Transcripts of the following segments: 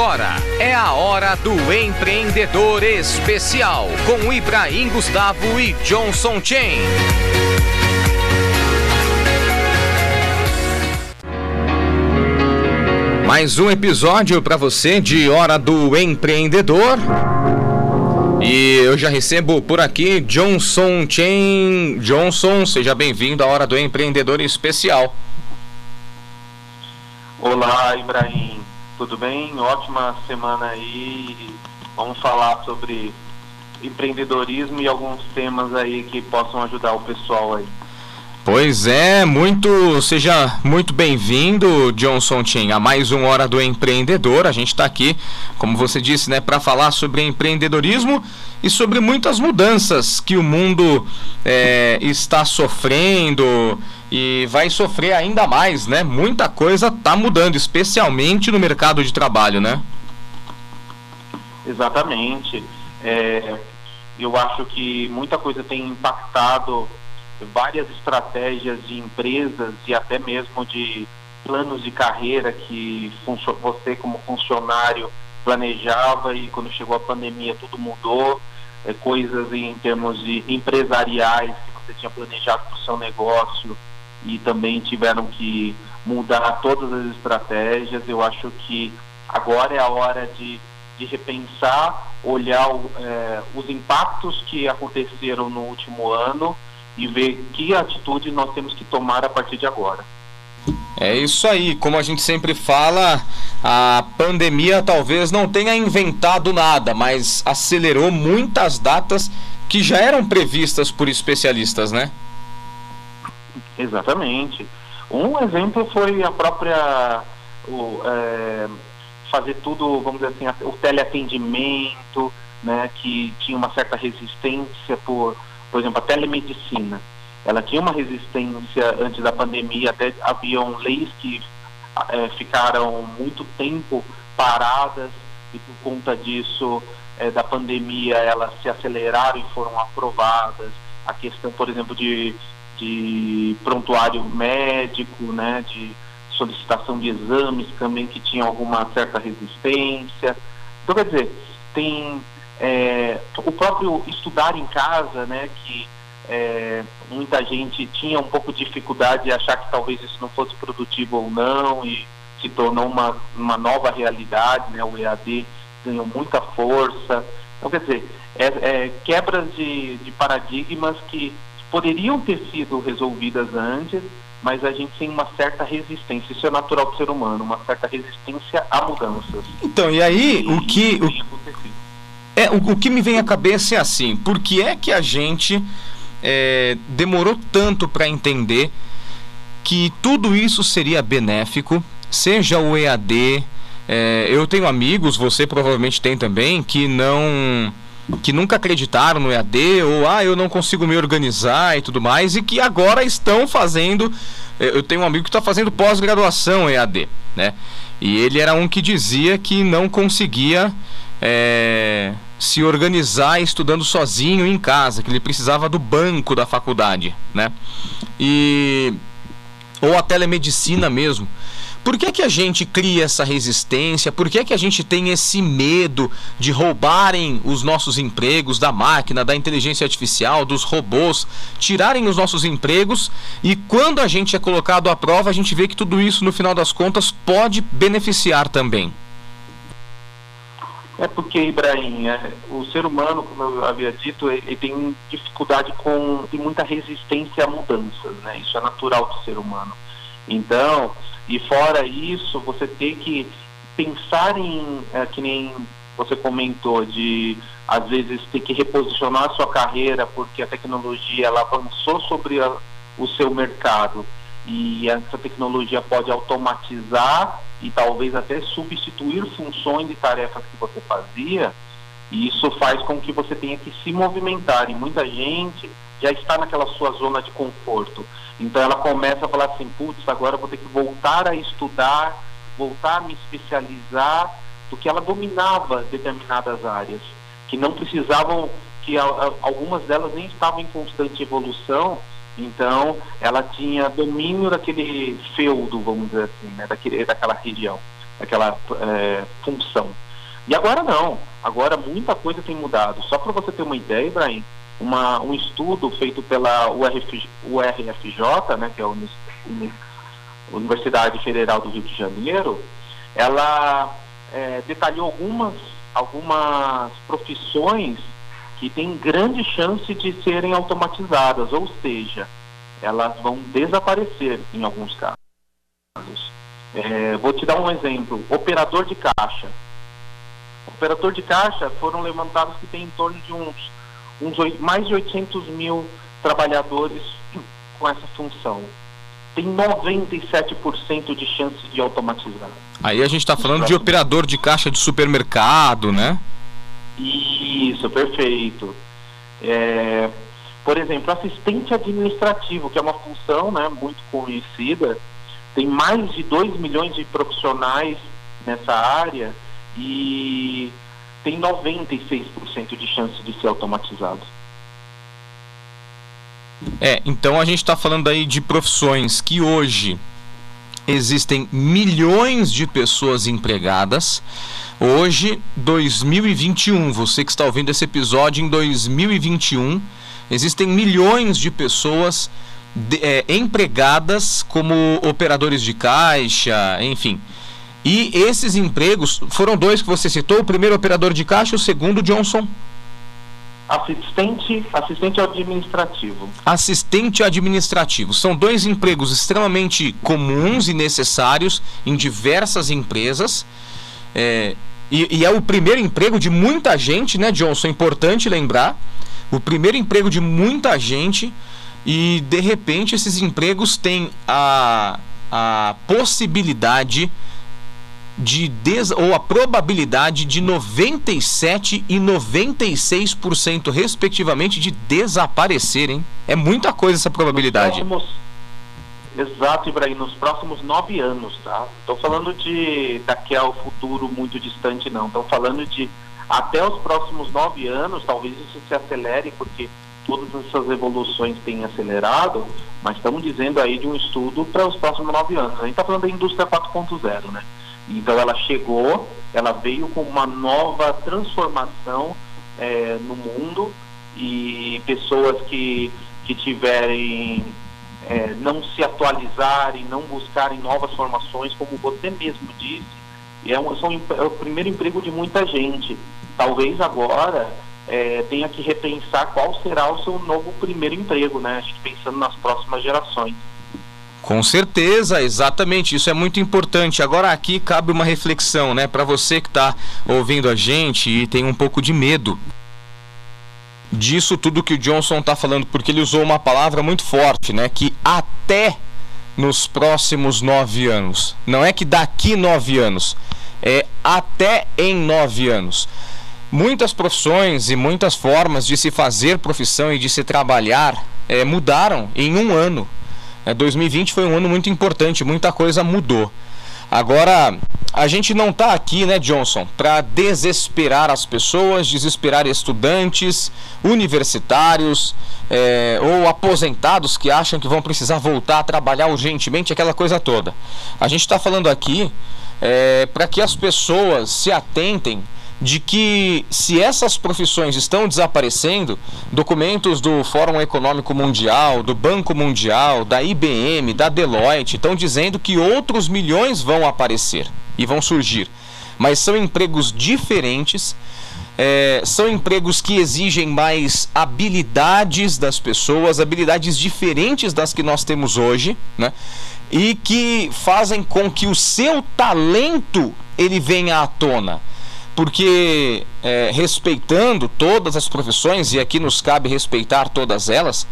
Agora é a hora do empreendedor especial com Ibrahim Gustavo e Johnson Chen. Mais um episódio para você de Hora do Empreendedor. E eu já recebo por aqui Johnson Chen. Johnson, seja bem-vindo à Hora do Empreendedor Especial. Olá, Ibrahim. Tudo bem? Ótima semana aí. Vamos falar sobre empreendedorismo e alguns temas aí que possam ajudar o pessoal aí. Pois é, muito seja muito bem-vindo, Johnson Chen, a mais uma hora do empreendedor. A gente está aqui, como você disse, né, para falar sobre empreendedorismo e sobre muitas mudanças que o mundo é, está sofrendo e vai sofrer ainda mais, né? Muita coisa está mudando, especialmente no mercado de trabalho, né? Exatamente. É, eu acho que muita coisa tem impactado várias estratégias de empresas e até mesmo de planos de carreira que você como funcionário planejava e quando chegou a pandemia tudo mudou, é, coisas em termos de empresariais que você tinha planejado para o seu negócio e também tiveram que mudar todas as estratégias. Eu acho que agora é a hora de, de repensar, olhar é, os impactos que aconteceram no último ano e ver que atitude nós temos que tomar a partir de agora. É isso aí, como a gente sempre fala, a pandemia talvez não tenha inventado nada, mas acelerou muitas datas que já eram previstas por especialistas, né? Exatamente. Um exemplo foi a própria o, é, fazer tudo, vamos dizer assim, o teleatendimento, né, que tinha uma certa resistência por por exemplo, a telemedicina, ela tinha uma resistência antes da pandemia, até haviam leis que é, ficaram muito tempo paradas e por conta disso é, da pandemia elas se aceleraram e foram aprovadas. A questão, por exemplo, de, de prontuário médico, né, de solicitação de exames também que tinha alguma certa resistência. Então, quer dizer, tem é, o próprio estudar em casa, né, que é, muita gente tinha um pouco de dificuldade de achar que talvez isso não fosse produtivo ou não e se tornou uma, uma nova realidade, né, o EAD ganhou muita força. Então, quer dizer, é, é, quebras de, de paradigmas que poderiam ter sido resolvidas antes, mas a gente tem uma certa resistência. Isso é natural do ser humano, uma certa resistência a mudanças. Então, e aí, e, o que. O, é, o, o, que me vem à cabeça é assim: por que é que a gente é, demorou tanto para entender que tudo isso seria benéfico, seja o EAD. É, eu tenho amigos, você provavelmente tem também, que não que nunca acreditaram no EAD ou ah, eu não consigo me organizar e tudo mais e que agora estão fazendo. É, eu tenho um amigo que está fazendo pós-graduação EAD, né? E ele era um que dizia que não conseguia é, se organizar estudando sozinho em casa, que ele precisava do banco da faculdade, né? E ou a telemedicina mesmo. Por que, que a gente cria essa resistência? Por que, que a gente tem esse medo de roubarem os nossos empregos da máquina, da inteligência artificial, dos robôs, tirarem os nossos empregos e quando a gente é colocado à prova, a gente vê que tudo isso, no final das contas, pode beneficiar também? É porque, Ibrahim, é, o ser humano, como eu havia dito, ele tem dificuldade com e muita resistência a mudanças, né? Isso é natural do ser humano. Então, e fora isso, você tem que pensar em, é, que nem você comentou, de às vezes ter que reposicionar a sua carreira porque a tecnologia ela avançou sobre a, o seu mercado e essa tecnologia pode automatizar e talvez até substituir funções de tarefas que você fazia, e isso faz com que você tenha que se movimentar. E muita gente já está naquela sua zona de conforto. Então ela começa a falar assim: putz, agora eu vou ter que voltar a estudar, voltar a me especializar, porque ela dominava determinadas áreas, que não precisavam, que algumas delas nem estavam em constante evolução então, ela tinha domínio daquele feudo, vamos dizer assim, né, daquele, daquela região. aquela é, função. E agora não, agora muita coisa tem mudado. Só para você ter uma ideia, Ibrahim, uma, um estudo feito pela URF, URFJ, né, que é a Universidade Federal do Rio de Janeiro, ela é, detalhou algumas, algumas profissões que têm grande chance de serem automatizadas, ou seja, elas vão desaparecer em alguns casos. É, vou te dar um exemplo: operador de caixa. Operador de caixa foram levantados que tem em torno de uns, uns mais de 800 mil trabalhadores com essa função. Tem 97% de chance de automatizar. Aí a gente está falando de operador de caixa de supermercado, né? Isso, perfeito. É, por exemplo, assistente administrativo, que é uma função né, muito conhecida, tem mais de 2 milhões de profissionais nessa área e tem 96% de chance de ser automatizado. É, então a gente está falando aí de profissões que hoje existem milhões de pessoas empregadas. Hoje, 2021, você que está ouvindo esse episódio em 2021, existem milhões de pessoas de, é, empregadas como operadores de caixa, enfim. E esses empregos foram dois que você citou: o primeiro operador de caixa, o segundo Johnson. Assistente, assistente administrativo. Assistente administrativo. São dois empregos extremamente comuns e necessários em diversas empresas. É, e, e, é o primeiro emprego de muita gente, né, Johnson? É importante lembrar. O primeiro emprego de muita gente. E de repente esses empregos têm a, a possibilidade de des... ou a probabilidade de 97 e 96% respectivamente de desaparecerem. É muita coisa essa probabilidade. Próximos... Exato, Ibrahim, nos próximos nove anos, tá? Estou falando de daqui ao futuro muito distante, não. Estou falando de até os próximos nove anos, talvez isso se acelere, porque todas essas evoluções têm acelerado, mas estamos dizendo aí de um estudo para os próximos nove anos. A gente está falando da indústria 4.0, né? Então ela chegou, ela veio com uma nova transformação é, no mundo e pessoas que, que tiverem é, não se atualizarem, não buscarem novas formações, como você mesmo disse, é, um, são, é o primeiro emprego de muita gente. Talvez agora é, tenha que repensar qual será o seu novo primeiro emprego, né? Acho que pensando nas próximas gerações. Com certeza, exatamente, isso é muito importante. Agora aqui cabe uma reflexão, né, para você que está ouvindo a gente e tem um pouco de medo disso tudo que o Johnson está falando, porque ele usou uma palavra muito forte, né, que até nos próximos nove anos. Não é que daqui nove anos, é até em nove anos. Muitas profissões e muitas formas de se fazer profissão e de se trabalhar é, mudaram em um ano. É, 2020 foi um ano muito importante, muita coisa mudou. Agora, a gente não está aqui, né, Johnson, para desesperar as pessoas, desesperar estudantes, universitários é, ou aposentados que acham que vão precisar voltar a trabalhar urgentemente, aquela coisa toda. A gente está falando aqui é, para que as pessoas se atentem de que se essas profissões estão desaparecendo, documentos do Fórum Econômico Mundial, do Banco Mundial, da IBM, da Deloitte estão dizendo que outros milhões vão aparecer e vão surgir. Mas são empregos diferentes, é, são empregos que exigem mais habilidades das pessoas, habilidades diferentes das que nós temos hoje, né? E que fazem com que o seu talento ele venha à tona porque é, respeitando todas as profissões, e aqui nos cabe respeitar todas elas,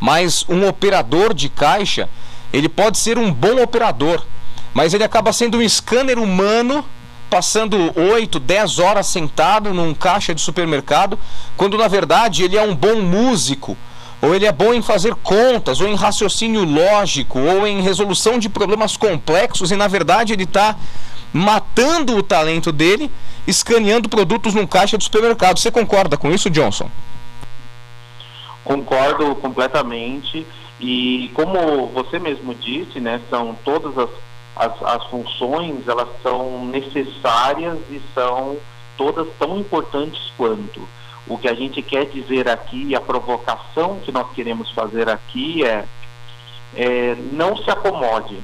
mas um operador de caixa, ele pode ser um bom operador, mas ele acaba sendo um scanner humano, passando 8, 10 horas sentado num caixa de supermercado, quando na verdade ele é um bom músico, ou ele é bom em fazer contas, ou em raciocínio lógico, ou em resolução de problemas complexos, e na verdade ele está matando o talento dele escaneando produtos num caixa de supermercado. Você concorda com isso, Johnson? Concordo completamente. E como você mesmo disse, né, são todas as as, as funções elas são necessárias e são todas tão importantes quanto. O que a gente quer dizer aqui, a provocação que nós queremos fazer aqui é, é não se acomode,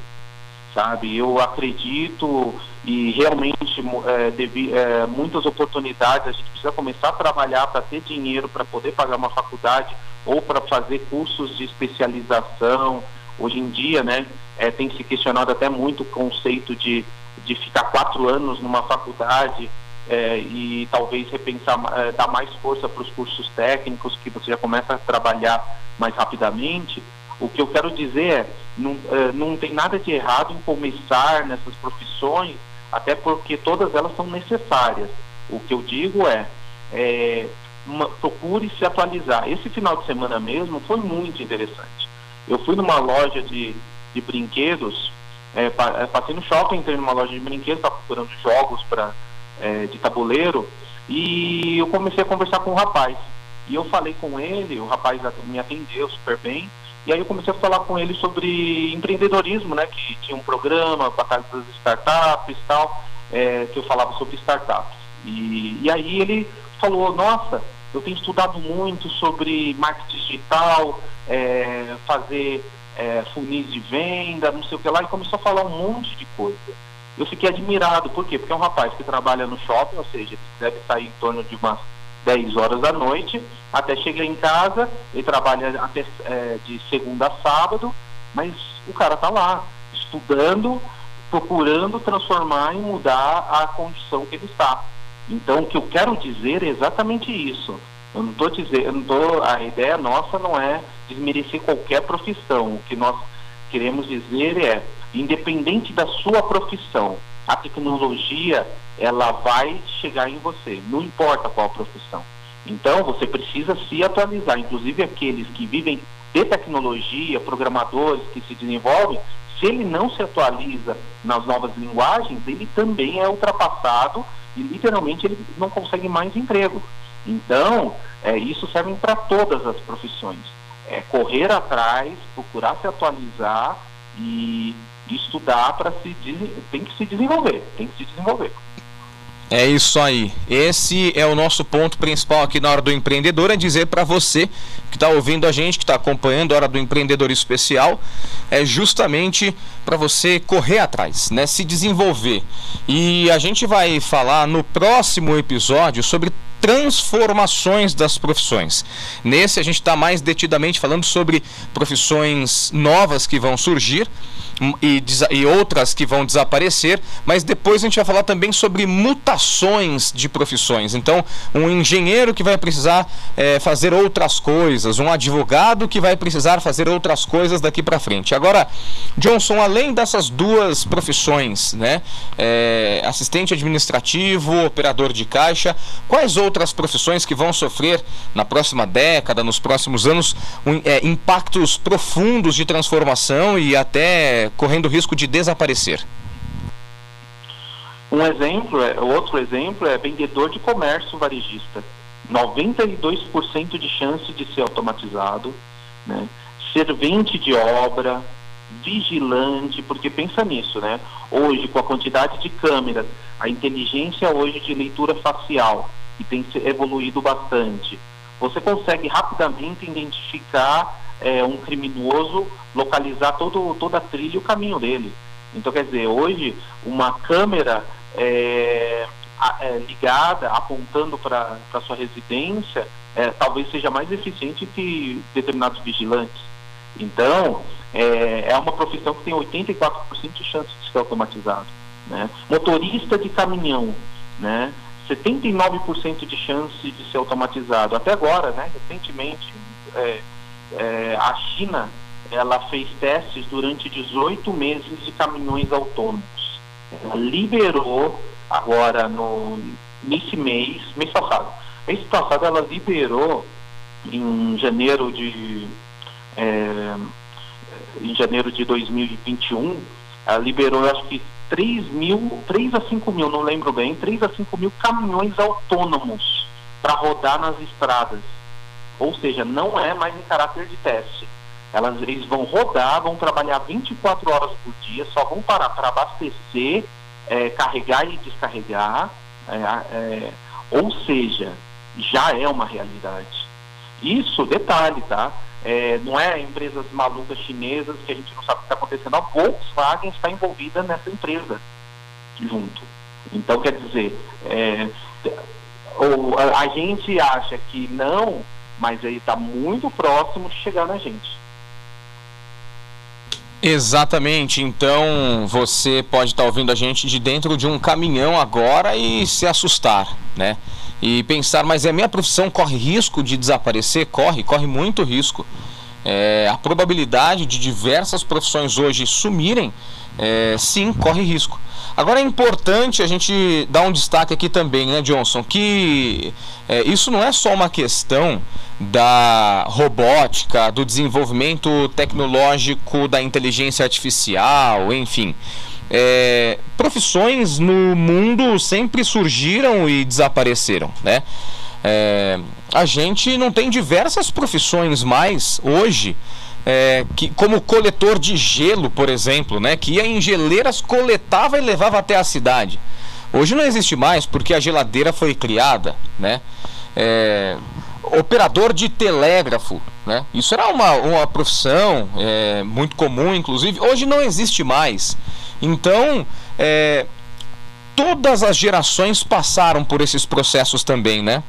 sabe? Eu acredito e realmente é, é, muitas oportunidades a gente precisa começar a trabalhar para ter dinheiro para poder pagar uma faculdade ou para fazer cursos de especialização. Hoje em dia, né, é, tem se questionado até muito o conceito de, de ficar quatro anos numa faculdade é, e talvez repensar, é, dar mais força para os cursos técnicos, que você já começa a trabalhar mais rapidamente. O que eu quero dizer é, não, é, não tem nada de errado em começar nessas profissões, até porque todas elas são necessárias. O que eu digo é, é uma, procure se atualizar. Esse final de semana mesmo foi muito interessante. Eu fui numa loja de, de brinquedos, é, é passei no shopping, entrei numa loja de brinquedos, estava procurando jogos para é, de tabuleiro, e eu comecei a conversar com o rapaz. E eu falei com ele, o rapaz me atendeu super bem, e aí eu comecei a falar com ele sobre empreendedorismo, né? Que tinha um programa, Batalha das Startups e tal, é, que eu falava sobre startups. E, e aí ele falou, nossa, eu tenho estudado muito sobre marketing digital, é, fazer é, funis de venda, não sei o que lá, e começou a falar um monte de coisa eu fiquei admirado. Por quê? Porque é um rapaz que trabalha no shopping, ou seja, ele deve sair em torno de umas 10 horas da noite, até chegar em casa, ele trabalha até é, de segunda a sábado, mas o cara está lá, estudando, procurando transformar e mudar a condição que ele está. Então, o que eu quero dizer é exatamente isso. Eu não estou dizendo, tô, a ideia nossa não é desmerecer qualquer profissão. O que nós queremos dizer é independente da sua profissão, a tecnologia ela vai chegar em você, não importa qual profissão. Então você precisa se atualizar, inclusive aqueles que vivem de tecnologia, programadores que se desenvolvem, se ele não se atualiza nas novas linguagens, ele também é ultrapassado e literalmente ele não consegue mais emprego. Então, é, isso serve para todas as profissões. É correr atrás, procurar se atualizar e estudar para se tem que se desenvolver, tem que se desenvolver. É isso aí. Esse é o nosso ponto principal aqui na hora do empreendedor, é dizer para você que está ouvindo a gente, que está acompanhando a hora do empreendedor especial, é justamente para você correr atrás, né, se desenvolver. E a gente vai falar no próximo episódio sobre transformações das profissões. Nesse a gente está mais detidamente falando sobre profissões novas que vão surgir e, e, outras que vão desaparecer, mas depois a gente vai falar também sobre mutações de profissões. Então, um engenheiro que vai precisar é, fazer outras coisas, um advogado que vai precisar fazer outras coisas daqui para frente. Agora, Johnson, além dessas duas profissões, né, é, assistente administrativo, operador de caixa, quais outras profissões que vão sofrer na próxima década, nos próximos anos, um, é, impactos profundos de transformação e até correndo risco de desaparecer? Um exemplo, é, outro exemplo é vendedor de comércio varejista. 92% de chance de ser automatizado, né? servente de obra, vigilante, porque pensa nisso, né? Hoje, com a quantidade de câmeras, a inteligência hoje de leitura facial, que tem evoluído bastante, você consegue rapidamente identificar é, um criminoso localizar todo, toda a trilha e o caminho dele. Então, quer dizer, hoje, uma câmera é, é, ligada, apontando para a sua residência, é, talvez seja mais eficiente que determinados vigilantes. Então, é, é uma profissão que tem 84% de chance de ser automatizado. Né? Motorista de caminhão, né? 79% de chance de ser automatizado. Até agora, né? recentemente, é, é, a China ela fez testes durante 18 meses de caminhões autônomos. Ela liberou agora no nesse mês, mês passado. Mês passado ela liberou em janeiro de é, em janeiro de 2021, ela liberou acho que 3 mil, 3 a 5 mil, não lembro bem, 3 a 5 mil caminhões autônomos para rodar nas estradas ou seja, não é mais em caráter de teste. Elas, eles vão rodar, vão trabalhar 24 horas por dia, só vão parar para abastecer, é, carregar e descarregar. É, é, ou seja, já é uma realidade. Isso, detalhe, tá? É, não é empresas malucas chinesas que a gente não sabe o que está acontecendo. A Volkswagen está envolvida nessa empresa junto. Então, quer dizer, é, ou, a, a, gente acha que não, mas ele está muito próximo de chegar na gente. Exatamente, então você pode estar tá ouvindo a gente de dentro de um caminhão agora e se assustar, né? E pensar, mas é minha profissão corre risco de desaparecer? Corre, corre muito risco. É, a probabilidade de diversas profissões hoje sumirem, é, sim, corre risco. Agora é importante a gente dar um destaque aqui também, né, Johnson, que é, isso não é só uma questão da robótica, do desenvolvimento tecnológico da inteligência artificial, enfim. É, profissões no mundo sempre surgiram e desapareceram, né? É, a gente não tem diversas profissões mais hoje é, que, como coletor de gelo, por exemplo, né, que ia em geleiras, coletava e levava até a cidade. Hoje não existe mais porque a geladeira foi criada, né? É, operador de telégrafo, né? Isso era uma, uma profissão é, muito comum, inclusive. Hoje não existe mais. Então, é, todas as gerações passaram por esses processos também, né?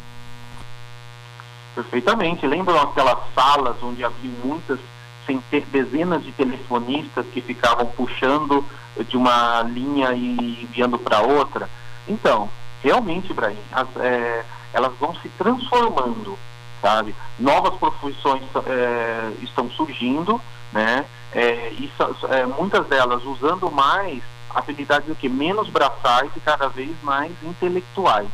Perfeitamente. Lembram aquelas salas onde havia muitas dezenas de telefonistas que ficavam puxando de uma linha e enviando para outra. Então, realmente, Ibrahim, as, é, elas vão se transformando, sabe? Novas profissões é, estão surgindo, né? É, é, muitas delas usando mais habilidades do que menos braçais e cada vez mais intelectuais.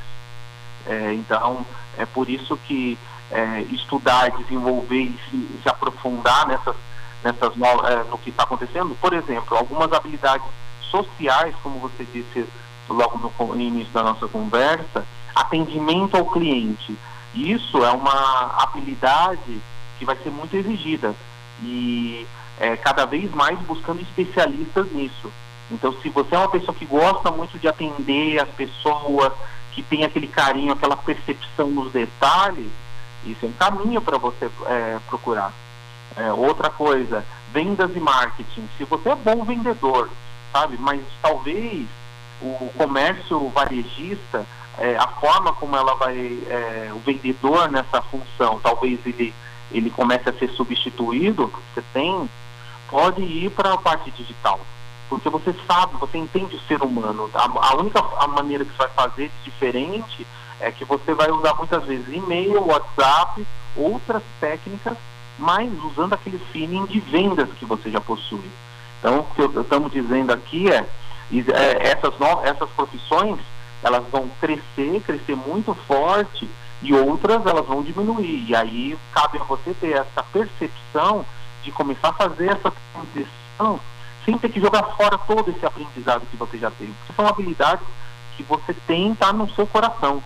É, então, é por isso que é, estudar, desenvolver e se, se aprofundar nessas, nessas é, no que está acontecendo. Por exemplo, algumas habilidades sociais, como você disse logo no início da nossa conversa, atendimento ao cliente. Isso é uma habilidade que vai ser muito exigida e é, cada vez mais buscando especialistas nisso. Então, se você é uma pessoa que gosta muito de atender as pessoas, que tem aquele carinho, aquela percepção nos detalhes, isso é um caminho para você é, procurar. É, outra coisa, vendas e marketing. Se você é bom vendedor, sabe, mas talvez o comércio varejista, é, a forma como ela vai, é, o vendedor nessa função, talvez ele, ele comece a ser substituído, você tem, pode ir para a parte digital. Porque você sabe, você entende o ser humano. A, a única a maneira que você vai fazer diferente é que você vai usar muitas vezes e-mail, WhatsApp, outras técnicas, mas usando aquele feeling de vendas que você já possui. Então, o que estamos dizendo aqui é, é essas, no, essas profissões elas vão crescer, crescer muito forte e outras elas vão diminuir. E aí cabe a você ter essa percepção de começar a fazer essa transição sem ter que jogar fora todo esse aprendizado que você já teve. Porque são habilidades que você tem tá no seu coração.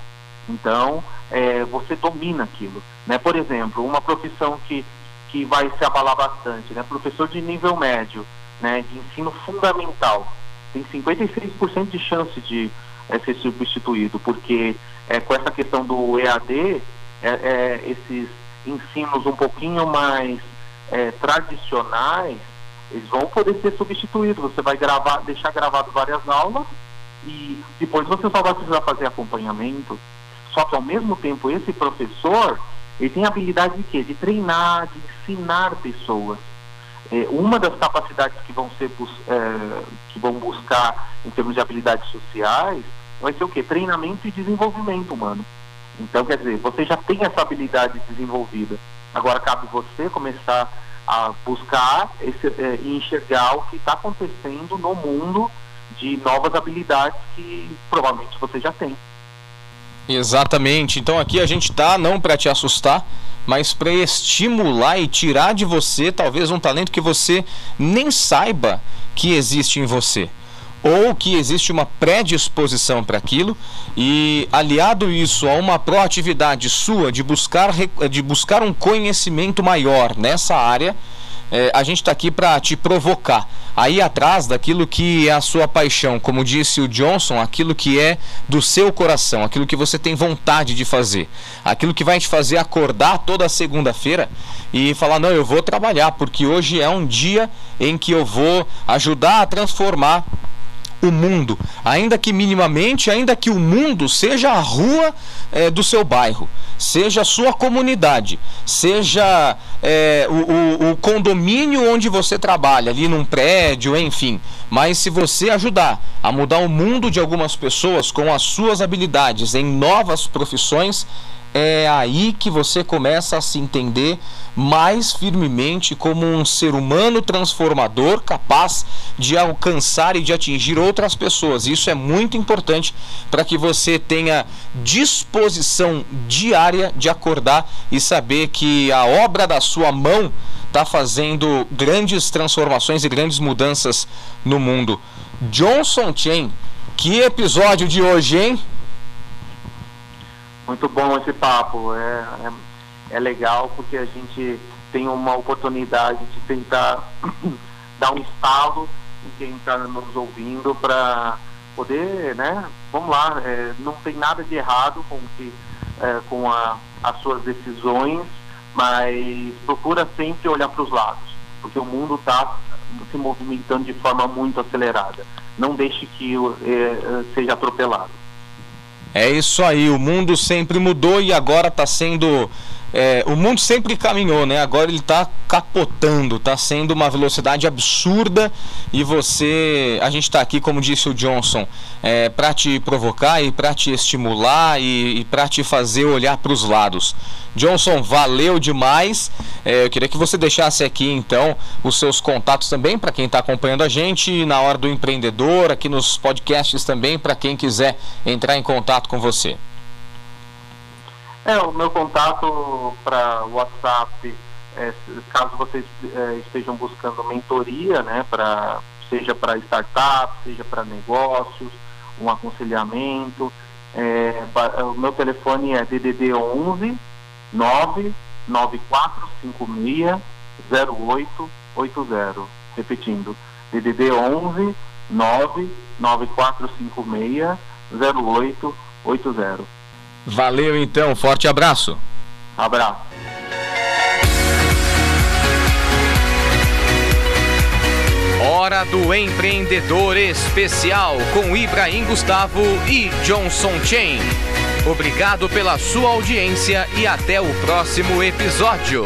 Então, é, você domina aquilo. Né? Por exemplo, uma profissão que, que vai se abalar bastante, né? professor de nível médio, né? de ensino fundamental, tem 56% de chance de é, ser substituído, porque é, com essa questão do EAD, é, é, esses ensinos um pouquinho mais é, tradicionais, eles vão poder ser substituídos. Você vai gravar, deixar gravado várias aulas e depois você só vai precisar fazer acompanhamento. Só que ao mesmo tempo esse professor ele tem a habilidade de quê? De treinar, de ensinar pessoas. É, uma das capacidades que vão ser é, que vão buscar em termos de habilidades sociais vai ser o quê? Treinamento e desenvolvimento humano. Então, quer dizer, você já tem essa habilidade desenvolvida. Agora cabe você começar a buscar é, e enxergar o que está acontecendo no mundo de novas habilidades que provavelmente você já tem. Exatamente. Então aqui a gente tá não para te assustar, mas para estimular e tirar de você talvez um talento que você nem saiba que existe em você ou que existe uma predisposição para aquilo e aliado isso a uma proatividade sua de buscar de buscar um conhecimento maior nessa área, é, a gente está aqui para te provocar. Aí atrás daquilo que é a sua paixão, como disse o Johnson, aquilo que é do seu coração, aquilo que você tem vontade de fazer, aquilo que vai te fazer acordar toda segunda-feira e falar: não, eu vou trabalhar, porque hoje é um dia em que eu vou ajudar a transformar o mundo, ainda que minimamente, ainda que o mundo seja a rua é, do seu bairro, seja a sua comunidade, seja é, o, o, o condomínio onde você trabalha, ali num prédio, enfim. Mas se você ajudar a mudar o mundo de algumas pessoas com as suas habilidades em novas profissões, é aí que você começa a se entender mais firmemente como um ser humano transformador capaz de alcançar e de atingir outras pessoas. Isso é muito importante para que você tenha disposição diária de acordar e saber que a obra da sua mão está fazendo grandes transformações e grandes mudanças no mundo. Johnson Chen, que episódio de hoje, hein? Muito bom esse papo. É, é, é legal porque a gente tem uma oportunidade de tentar dar um estalo em quem está nos ouvindo para poder, né? Vamos lá, é, não tem nada de errado com, que, é, com a, as suas decisões, mas procura sempre olhar para os lados, porque o mundo está se movimentando de forma muito acelerada. Não deixe que é, seja atropelado. É isso aí, o mundo sempre mudou e agora está sendo. É, o mundo sempre caminhou, né? Agora ele está capotando, está sendo uma velocidade absurda e você. A gente está aqui, como disse o Johnson, é, para te provocar e para te estimular e, e para te fazer olhar para os lados. Johnson, valeu demais. É, eu queria que você deixasse aqui então os seus contatos também para quem está acompanhando a gente na hora do empreendedor, aqui nos podcasts também para quem quiser entrar em contato com você. É, o meu contato para WhatsApp, é, caso vocês é, estejam buscando mentoria, né, pra, seja para startup, seja para negócios, um aconselhamento, é, o meu telefone é DDD 11 99456 0880. Repetindo, DDD 11 99456 0880. Valeu então, forte abraço. Abraço. Hora do Empreendedor Especial com Ibrahim Gustavo e Johnson Chain. Obrigado pela sua audiência e até o próximo episódio.